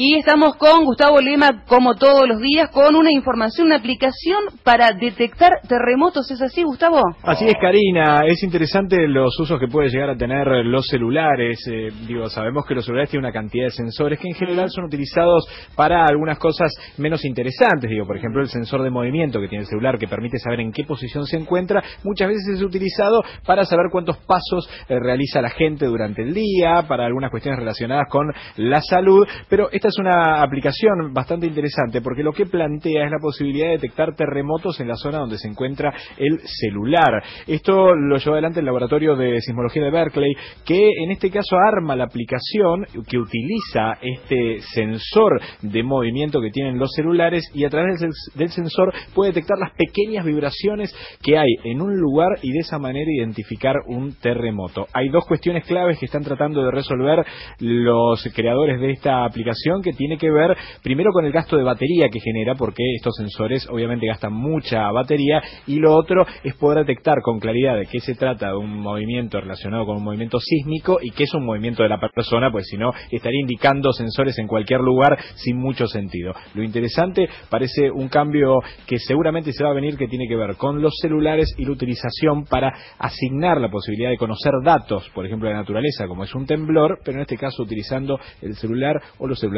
Y estamos con Gustavo Lema, como todos los días, con una información, una aplicación para detectar terremotos. ¿Es así, Gustavo? Así es, Karina. Es interesante los usos que puede llegar a tener los celulares. Eh, digo, sabemos que los celulares tienen una cantidad de sensores que en general son utilizados para algunas cosas menos interesantes. Digo, por ejemplo, el sensor de movimiento que tiene el celular que permite saber en qué posición se encuentra, muchas veces es utilizado para saber cuántos pasos eh, realiza la gente durante el día, para algunas cuestiones relacionadas con la salud. Pero esta es una aplicación bastante interesante porque lo que plantea es la posibilidad de detectar terremotos en la zona donde se encuentra el celular. Esto lo llevó adelante el laboratorio de sismología de Berkeley, que en este caso arma la aplicación que utiliza este sensor de movimiento que tienen los celulares y a través del sensor puede detectar las pequeñas vibraciones que hay en un lugar y de esa manera identificar un terremoto. Hay dos cuestiones claves que están tratando de resolver los creadores de esta aplicación que tiene que ver primero con el gasto de batería que genera, porque estos sensores obviamente gastan mucha batería, y lo otro es poder detectar con claridad de qué se trata de un movimiento relacionado con un movimiento sísmico y qué es un movimiento de la persona, pues si no estaría indicando sensores en cualquier lugar sin mucho sentido. Lo interesante parece un cambio que seguramente se va a venir que tiene que ver con los celulares y la utilización para asignar la posibilidad de conocer datos, por ejemplo de la naturaleza, como es un temblor, pero en este caso utilizando el celular o los celulares